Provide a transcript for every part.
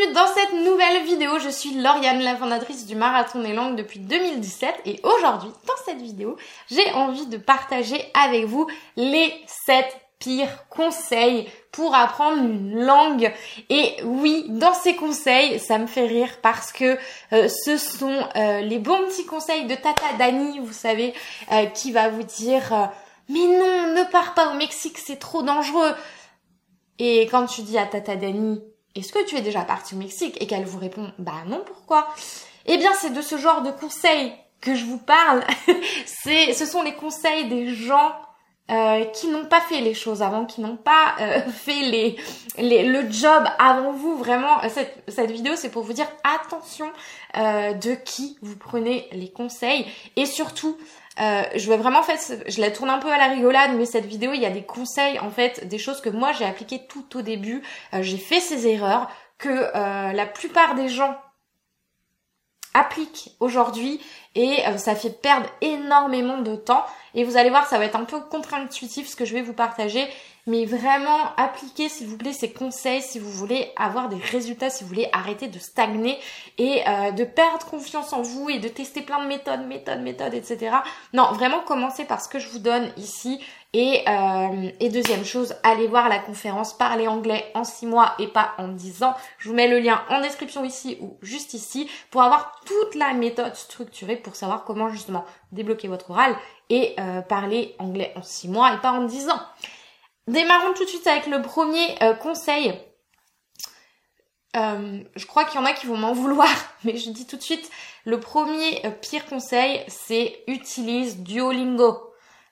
bienvenue dans cette nouvelle vidéo. Je suis Lauriane, la fondatrice du Marathon des Langues depuis 2017 et aujourd'hui, dans cette vidéo, j'ai envie de partager avec vous les 7 pires conseils pour apprendre une langue. Et oui, dans ces conseils, ça me fait rire parce que euh, ce sont euh, les bons petits conseils de Tata Dani, vous savez, euh, qui va vous dire mais non, ne pars pas au Mexique, c'est trop dangereux. Et quand tu dis à Tata Dani, est-ce que tu es déjà parti au Mexique Et qu'elle vous répond, bah non, pourquoi? Eh bien, c'est de ce genre de conseils que je vous parle. c'est, ce sont les conseils des gens euh, qui n'ont pas fait les choses avant, qui n'ont pas euh, fait les, le job avant vous. Vraiment, cette, cette vidéo, c'est pour vous dire attention euh, de qui vous prenez les conseils et surtout euh, je vais vraiment en fait, je la tourne un peu à la rigolade, mais cette vidéo, il y a des conseils en fait, des choses que moi j'ai appliquées tout au début. Euh, j'ai fait ces erreurs que euh, la plupart des gens appliquent aujourd'hui et ça fait perdre énormément de temps. Et vous allez voir, ça va être un peu contre-intuitif ce que je vais vous partager, mais vraiment appliquez s'il vous plaît ces conseils si vous voulez avoir des résultats, si vous voulez arrêter de stagner et euh, de perdre confiance en vous et de tester plein de méthodes, méthodes, méthodes, etc. Non, vraiment commencez par ce que je vous donne ici. Et, euh, et deuxième chose, allez voir la conférence Parler anglais en 6 mois et pas en 10 ans. Je vous mets le lien en description ici ou juste ici pour avoir toute la méthode structurée pour savoir comment justement débloquer votre oral et euh, parler anglais en 6 mois et pas en 10 ans. Démarrons tout de suite avec le premier euh, conseil. Euh, je crois qu'il y en a qui vont m'en vouloir, mais je dis tout de suite, le premier pire conseil, c'est utilise Duolingo.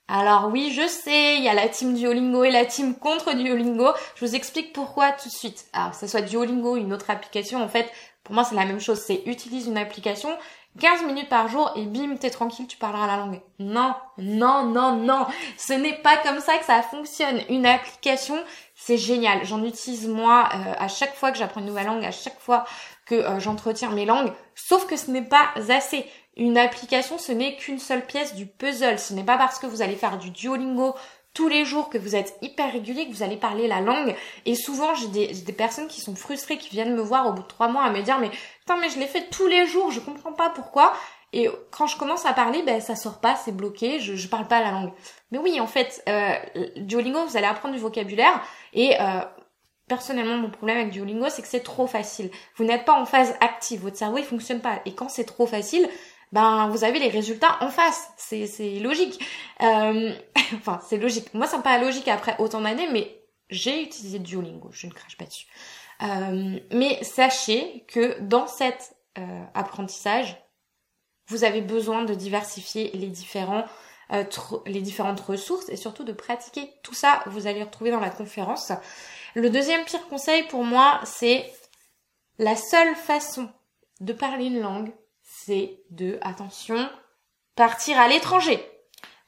Alors oui, je sais, il y a la team Duolingo et la team contre Duolingo. Je vous explique pourquoi tout de suite. Alors, que ce soit Duolingo ou une autre application, en fait, pour moi, c'est la même chose. C'est utilise une application 15 minutes par jour et bim, t'es tranquille, tu parleras la langue. Non, non, non, non. Ce n'est pas comme ça que ça fonctionne. Une application, c'est génial. J'en utilise moi euh, à chaque fois que j'apprends une nouvelle langue, à chaque fois que euh, j'entretiens mes langues. Sauf que ce n'est pas assez. Une application, ce n'est qu'une seule pièce du puzzle. Ce n'est pas parce que vous allez faire du Duolingo tous les jours, que vous êtes hyper régulier, que vous allez parler la langue. Et souvent, j'ai des, personnes qui sont frustrées, qui viennent me voir au bout de trois mois à me dire, mais putain, mais je l'ai fait tous les jours, je comprends pas pourquoi. Et quand je commence à parler, ben ça sort pas, c'est bloqué, je, je parle pas la langue. Mais oui, en fait, euh, Duolingo, vous allez apprendre du vocabulaire et euh, personnellement, mon problème avec Duolingo, c'est que c'est trop facile. Vous n'êtes pas en phase active, votre cerveau il fonctionne pas. Et quand c'est trop facile, ben vous avez les résultats en face. C'est logique. Euh, enfin, c'est logique. Moi, ça me logique après autant d'années, mais j'ai utilisé Duolingo. Je ne crache pas dessus. Euh, mais sachez que dans cet euh, apprentissage, vous avez besoin de diversifier les différents euh, les différentes ressources et surtout de pratiquer. Tout ça, vous allez retrouver dans la conférence. Le deuxième pire conseil pour moi, c'est la seule façon de parler une langue, de, attention, partir à l'étranger.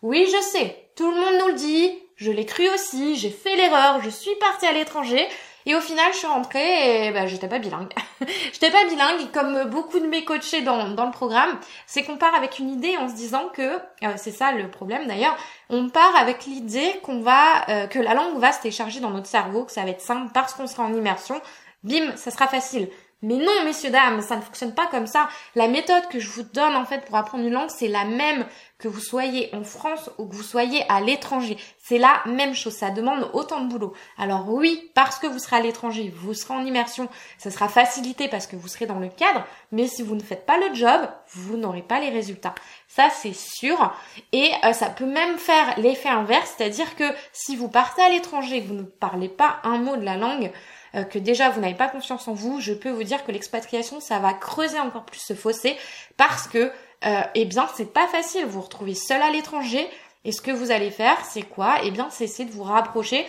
Oui, je sais, tout le monde nous le dit, je l'ai cru aussi, j'ai fait l'erreur, je suis partie à l'étranger, et au final, je suis rentrée et bah, j'étais pas bilingue. j'étais pas bilingue, comme beaucoup de mes coachés dans, dans le programme, c'est qu'on part avec une idée en se disant que, euh, c'est ça le problème d'ailleurs, on part avec l'idée qu'on va, euh, que la langue va se télécharger dans notre cerveau, que ça va être simple parce qu'on sera en immersion. Bim, ça sera facile. Mais non, messieurs, dames, ça ne fonctionne pas comme ça. La méthode que je vous donne, en fait, pour apprendre une langue, c'est la même que vous soyez en France ou que vous soyez à l'étranger. C'est la même chose. Ça demande autant de boulot. Alors oui, parce que vous serez à l'étranger, vous serez en immersion, ça sera facilité parce que vous serez dans le cadre. Mais si vous ne faites pas le job, vous n'aurez pas les résultats. Ça, c'est sûr. Et euh, ça peut même faire l'effet inverse. C'est-à-dire que si vous partez à l'étranger que vous ne parlez pas un mot de la langue, euh, que déjà vous n'avez pas confiance en vous, je peux vous dire que l'expatriation, ça va creuser encore plus ce fossé parce que, euh, eh bien, c'est pas facile. Vous vous retrouvez seul à l'étranger et ce que vous allez faire, c'est quoi? Eh bien, c'est essayer de vous rapprocher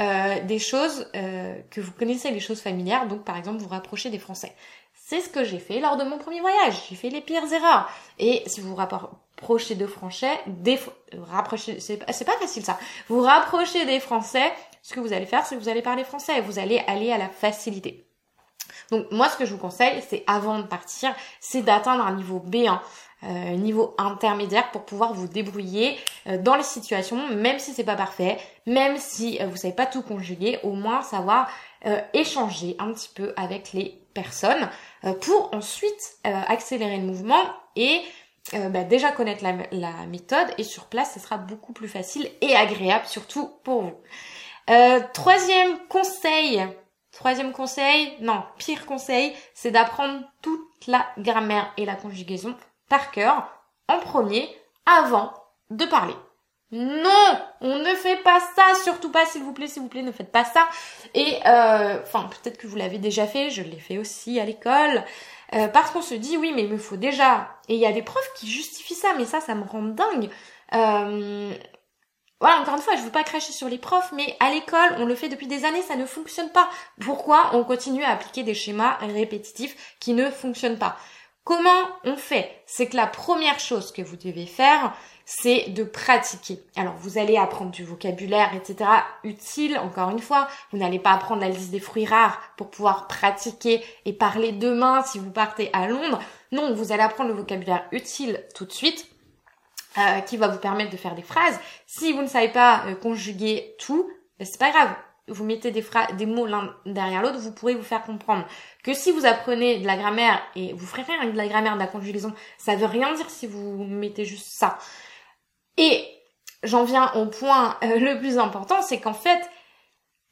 euh, des choses euh, que vous connaissez, les choses familières. Donc, par exemple, vous rapprocher des Français. C'est ce que j'ai fait lors de mon premier voyage. J'ai fait les pires erreurs. Et si vous vous rapprochez de Français, des rapprochez, c'est pas facile ça. Vous rapprochez des Français, ce que vous allez faire, c'est que vous allez parler français. Vous allez aller à la facilité. Donc moi, ce que je vous conseille, c'est avant de partir, c'est d'atteindre un niveau B1. Euh, niveau intermédiaire pour pouvoir vous débrouiller euh, dans les situations, même si c'est pas parfait, même si euh, vous savez pas tout conjuguer, au moins savoir euh, échanger un petit peu avec les personnes euh, pour ensuite euh, accélérer le mouvement et bah, déjà connaître la, la, méthode et sur place ce sera beaucoup plus facile et agréable surtout pour vous. Troisième conseil, troisième conseil, non, pire conseil, c'est d'apprendre toute la grammaire et la conjugaison par cœur en premier avant de parler. Non, on ne fait pas ça, surtout pas, s'il vous plaît, s'il vous plaît, ne faites pas ça. Et euh, enfin, peut-être que vous l'avez déjà fait, je l'ai fait aussi à l'école, euh, parce qu'on se dit oui, mais il me faut déjà. Et il y a des profs qui justifient ça, mais ça, ça me rend dingue. Euh, voilà, encore une fois, je veux pas cracher sur les profs, mais à l'école, on le fait depuis des années, ça ne fonctionne pas. Pourquoi on continue à appliquer des schémas répétitifs qui ne fonctionnent pas? Comment on fait? C'est que la première chose que vous devez faire, c'est de pratiquer. Alors vous allez apprendre du vocabulaire, etc. utile, encore une fois. Vous n'allez pas apprendre la liste des fruits rares pour pouvoir pratiquer et parler demain si vous partez à Londres. Non, vous allez apprendre le vocabulaire utile tout de suite. Euh, qui va vous permettre de faire des phrases. Si vous ne savez pas euh, conjuguer tout, ben, c'est pas grave. Vous mettez des, des mots l'un derrière l'autre, vous pourrez vous faire comprendre que si vous apprenez de la grammaire et vous ferez de la grammaire, de la conjugaison, ça veut rien dire si vous mettez juste ça. Et j'en viens au point euh, le plus important, c'est qu'en fait,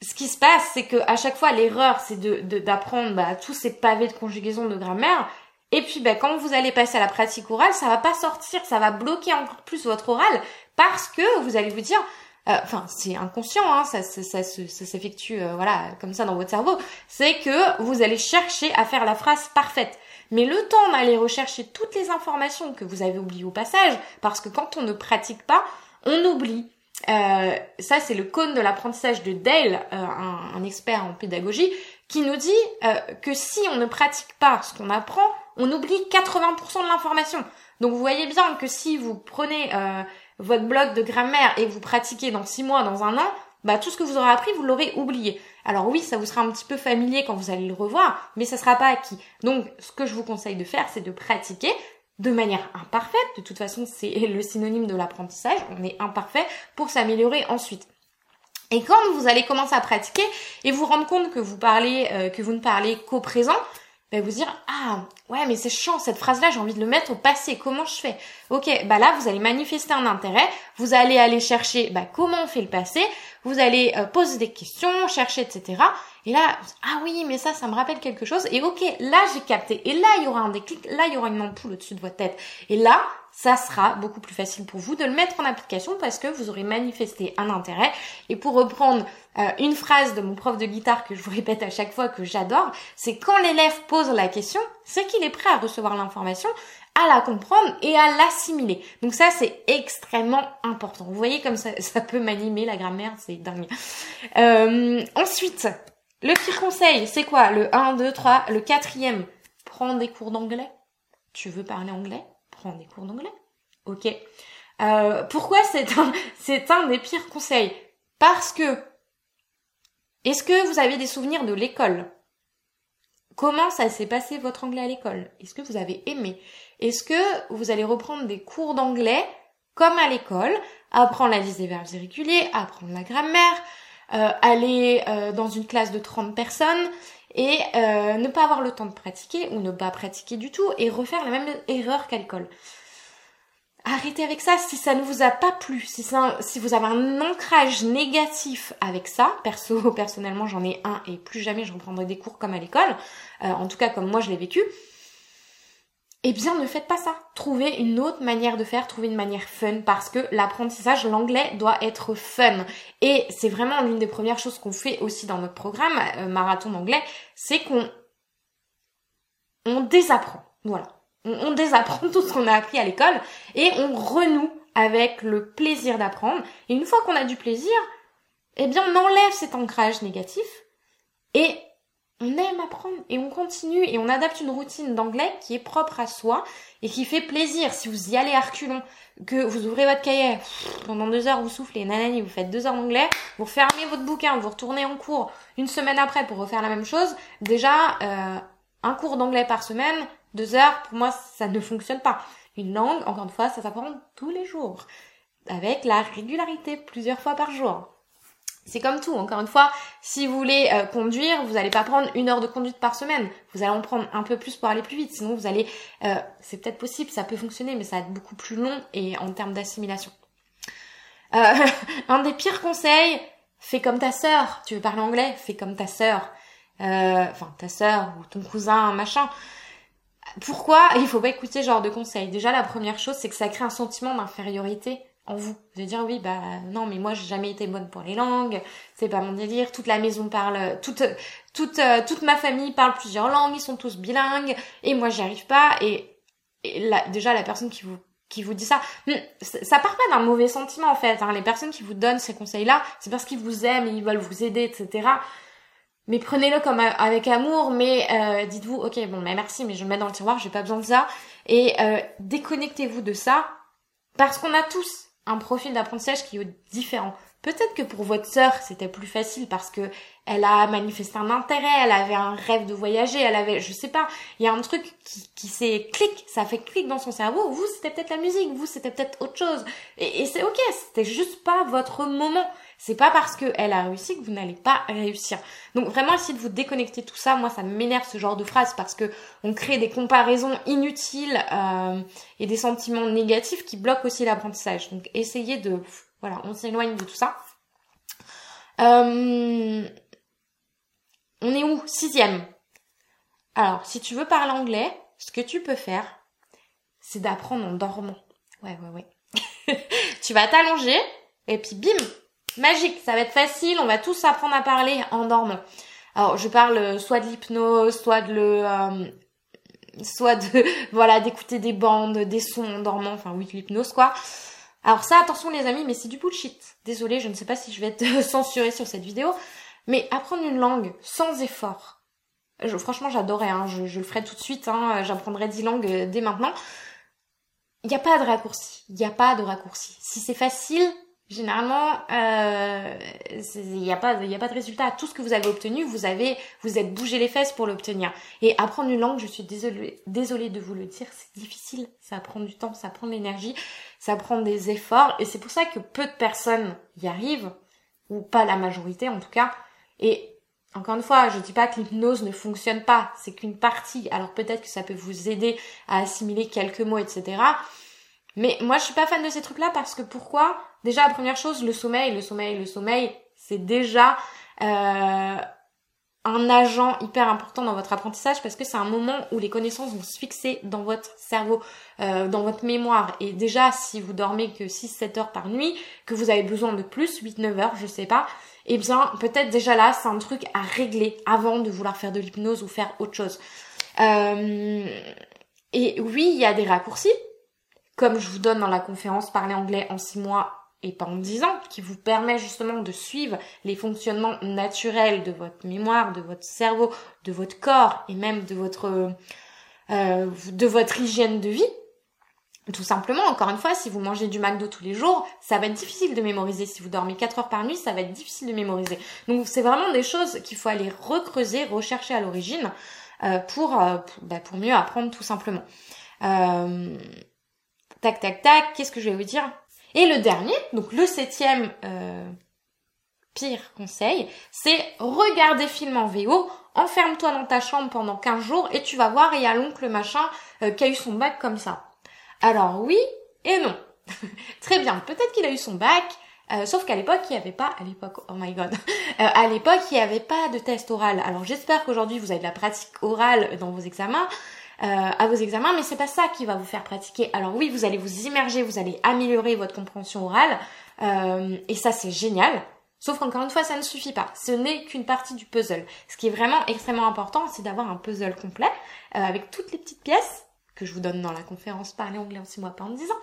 ce qui se passe, c'est que à chaque fois, l'erreur, c'est d'apprendre bah, tous ces pavés de conjugaison de grammaire. Et puis, bah, quand vous allez passer à la pratique orale, ça va pas sortir, ça va bloquer encore plus votre oral parce que vous allez vous dire, euh, enfin, c'est inconscient, hein, ça, ça, ça, s'effectue, euh, voilà, comme ça dans votre cerveau. C'est que vous allez chercher à faire la phrase parfaite. Mais le temps d'aller rechercher toutes les informations que vous avez oubliées au passage, parce que quand on ne pratique pas, on oublie. Euh, ça, c'est le cône de l'apprentissage de Dale, euh, un, expert en pédagogie, qui nous dit que si on ne pratique pas ce qu'on apprend, on oublie 80% de l'information. Donc vous voyez bien que si vous prenez votre bloc de grammaire et vous pratiquez dans 6 mois, dans un an, bah tout ce que vous aurez appris, vous l'aurez oublié. Alors oui, ça vous sera un petit peu familier quand vous allez le revoir, mais ça sera pas acquis. Donc ce que je vous conseille de faire, c'est de pratiquer de manière imparfaite. De toute façon, c'est le synonyme de l'apprentissage. On est imparfait pour s'améliorer ensuite. Et quand vous allez commencer à pratiquer et vous rendre compte que vous parlez, euh, que vous ne parlez qu'au présent, bah, vous dire ah ouais mais c'est chiant cette phrase là j'ai envie de le mettre au passé comment je fais? Ok bah là vous allez manifester un intérêt vous allez aller chercher bah comment on fait le passé vous allez euh, poser des questions chercher etc et là ah oui mais ça ça me rappelle quelque chose et ok là j'ai capté et là il y aura un déclic là il y aura une ampoule au-dessus de votre tête. Et là ça sera beaucoup plus facile pour vous de le mettre en application parce que vous aurez manifesté un intérêt. Et pour reprendre euh, une phrase de mon prof de guitare que je vous répète à chaque fois que j'adore, c'est quand l'élève pose la question, c'est qu'il est prêt à recevoir l'information, à la comprendre et à l'assimiler. Donc ça, c'est extrêmement important. Vous voyez comme ça, ça peut m'animer la grammaire, c'est dingue. Euh, ensuite, le pire conseil, c'est quoi? Le 1, 2, 3, le quatrième, prends des cours d'anglais. Tu veux parler anglais? Prends des cours d'anglais. Ok. Euh, pourquoi c'est un, c'est un des pires conseils? Parce que est-ce que vous avez des souvenirs de l'école? Comment ça s'est passé votre anglais à l'école? Est-ce que vous avez aimé? Est-ce que vous allez reprendre des cours d'anglais comme à l'école, apprendre la liste des verbes irréguliers, apprendre la grammaire, euh, aller euh, dans une classe de 30 personnes et euh, ne pas avoir le temps de pratiquer ou ne pas pratiquer du tout et refaire la même erreur qu'à l'école? Arrêtez avec ça si ça ne vous a pas plu, si, ça, si vous avez un ancrage négatif avec ça, perso, personnellement j'en ai un et plus jamais je reprendrai des cours comme à l'école, euh, en tout cas comme moi je l'ai vécu, eh bien ne faites pas ça. Trouvez une autre manière de faire, trouvez une manière fun parce que l'apprentissage, l'anglais doit être fun. Et c'est vraiment l'une des premières choses qu'on fait aussi dans notre programme euh, marathon d'anglais, c'est qu'on on désapprend. Voilà. On, on désapprend tout ce qu'on a appris à l'école et on renoue avec le plaisir d'apprendre. Et une fois qu'on a du plaisir, eh bien on enlève cet ancrage négatif et on aime apprendre et on continue et on adapte une routine d'anglais qui est propre à soi et qui fait plaisir. Si vous y allez à reculons, que vous ouvrez votre cahier, pendant deux heures vous soufflez, nanani, vous faites deux heures d'anglais, vous fermez votre bouquin, vous retournez en cours une semaine après pour refaire la même chose, déjà, euh, un cours d'anglais par semaine, deux heures, pour moi, ça ne fonctionne pas. Une langue, encore une fois, ça s'apprend tous les jours, avec la régularité, plusieurs fois par jour. C'est comme tout, encore une fois, si vous voulez euh, conduire, vous n'allez pas prendre une heure de conduite par semaine. Vous allez en prendre un peu plus pour aller plus vite. Sinon, vous allez... Euh, c'est peut-être possible, ça peut fonctionner, mais ça va être beaucoup plus long et en termes d'assimilation. Euh, un des pires conseils, fais comme ta sœur. Tu veux parler anglais? Fais comme ta sœur. Enfin, ta sœur ou ton cousin, machin. Pourquoi il faut pas écouter ce genre de conseils? Déjà, la première chose, c'est que ça crée un sentiment d'infériorité en vous. De dire oui, bah non, mais moi j'ai jamais été bonne pour les langues, c'est pas mon délire, toute la maison parle, toute, toute, euh, toute ma famille parle plusieurs langues, ils sont tous bilingues, et moi j'y arrive pas, et, et déjà la personne qui vous qui vous dit ça, hmm, ça part pas d'un mauvais sentiment en fait. Hein. Les personnes qui vous donnent ces conseils-là, c'est parce qu'ils vous aiment, ils veulent vous aider, etc. Mais prenez-le comme avec amour, mais euh, dites-vous, ok, bon, mais merci, mais je le mets dans le tiroir, j'ai pas besoin de ça. Et euh, déconnectez-vous de ça, parce qu'on a tous un profil d'apprentissage qui est différent. Peut-être que pour votre sœur, c'était plus facile parce que elle a manifesté un intérêt, elle avait un rêve de voyager, elle avait, je sais pas, il y a un truc qui, qui s'est clic, ça fait clic dans son cerveau. Vous, c'était peut-être la musique, vous, c'était peut-être autre chose. Et, et c'est ok, c'était juste pas votre moment. C'est pas parce qu'elle a réussi que vous n'allez pas réussir. Donc vraiment essayez de vous déconnecter de tout ça. Moi ça m'énerve ce genre de phrase parce que on crée des comparaisons inutiles euh, et des sentiments négatifs qui bloquent aussi l'apprentissage. Donc essayez de voilà, on s'éloigne de tout ça. Euh, on est où? Sixième. Alors, si tu veux parler anglais, ce que tu peux faire, c'est d'apprendre en dormant. Ouais, ouais, ouais. tu vas t'allonger et puis bim, magique, ça va être facile, on va tous apprendre à parler en dormant. Alors je parle euh, soit de l'hypnose, soit de le euh, soit de voilà d'écouter des bandes, des sons en dormant, enfin oui de l'hypnose quoi. Alors ça attention les amis, mais c'est du bullshit. Désolée, je ne sais pas si je vais être censurée sur cette vidéo, mais apprendre une langue sans effort. Franchement j'adorais, hein, je, je, le ferai tout de suite, hein, j'apprendrai 10 langues euh, dès maintenant. Il n'y a pas de raccourci, il n'y a pas de raccourci. Si c'est facile, généralement, euh, il n'y a pas, il a pas de résultat. Tout ce que vous avez obtenu, vous avez, vous êtes bougé les fesses pour l'obtenir. Et apprendre une langue, je suis désolée, désolée de vous le dire, c'est difficile. Ça prend du temps, ça prend de l'énergie, ça prend des efforts. Et c'est pour ça que peu de personnes y arrivent, ou pas la majorité en tout cas. Et encore une fois, je dis pas que l'hypnose ne fonctionne pas, c'est qu'une partie. Alors peut-être que ça peut vous aider à assimiler quelques mots, etc. Mais moi, je suis pas fan de ces trucs-là parce que pourquoi? Déjà, première chose, le sommeil, le sommeil, le sommeil, c'est déjà euh, un agent hyper important dans votre apprentissage parce que c'est un moment où les connaissances vont se fixer dans votre cerveau, euh, dans votre mémoire. Et déjà, si vous dormez que 6-7 heures par nuit, que vous avez besoin de plus, 8-9 heures, je sais pas, eh bien, peut-être déjà là, c'est un truc à régler avant de vouloir faire de l'hypnose ou faire autre chose. Euh, et oui, il y a des raccourcis, comme je vous donne dans la conférence Parler anglais en 6 mois et en 10 ans, qui vous permet justement de suivre les fonctionnements naturels de votre mémoire, de votre cerveau, de votre corps et même de votre euh, de votre hygiène de vie. Tout simplement, encore une fois, si vous mangez du McDo tous les jours, ça va être difficile de mémoriser. Si vous dormez 4 heures par nuit, ça va être difficile de mémoriser. Donc c'est vraiment des choses qu'il faut aller recreuser, rechercher à l'origine euh, pour, euh, pour, bah, pour, mieux apprendre tout simplement. Euh, Tac, tac, tac. Qu'est-ce que je vais vous dire? Et le dernier, donc le septième euh, pire conseil, c'est regarder film en VO. Enferme-toi dans ta chambre pendant 15 jours et tu vas voir, il y a l'oncle machin euh, qui a eu son bac comme ça. Alors oui et non. Très bien, peut-être qu'il a eu son bac, euh, sauf qu'à l'époque, il n'y avait pas, à l'époque, oh my god, euh, à l'époque, il n'y avait pas de test oral. Alors j'espère qu'aujourd'hui, vous avez de la pratique orale dans vos examens, à vos examens, mais c'est pas ça qui va vous faire pratiquer. Alors oui, vous allez vous immerger, vous allez améliorer votre compréhension orale, euh, et ça c'est génial. Sauf qu'encore une fois, ça ne suffit pas. Ce n'est qu'une partie du puzzle. Ce qui est vraiment extrêmement important, c'est d'avoir un puzzle complet euh, avec toutes les petites pièces que je vous donne dans la conférence Parler anglais en 6 mois, pas en 10 ans,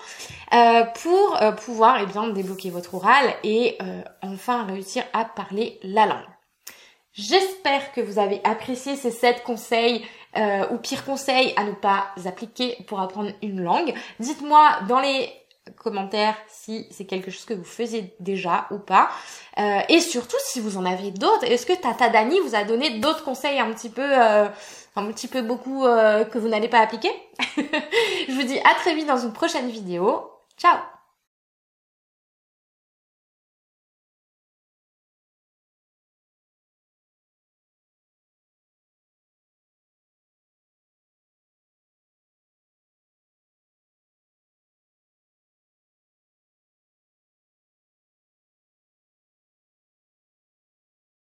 euh, pour euh, pouvoir eh bien, débloquer votre oral et euh, enfin réussir à parler la langue. J'espère que vous avez apprécié ces 7 conseils euh, ou pire conseil à ne pas appliquer pour apprendre une langue. Dites-moi dans les commentaires si c'est quelque chose que vous faisiez déjà ou pas. Euh, et surtout si vous en avez d'autres. Est-ce que Tata Dani vous a donné d'autres conseils un petit peu, euh, un petit peu beaucoup euh, que vous n'allez pas appliquer? Je vous dis à très vite dans une prochaine vidéo. Ciao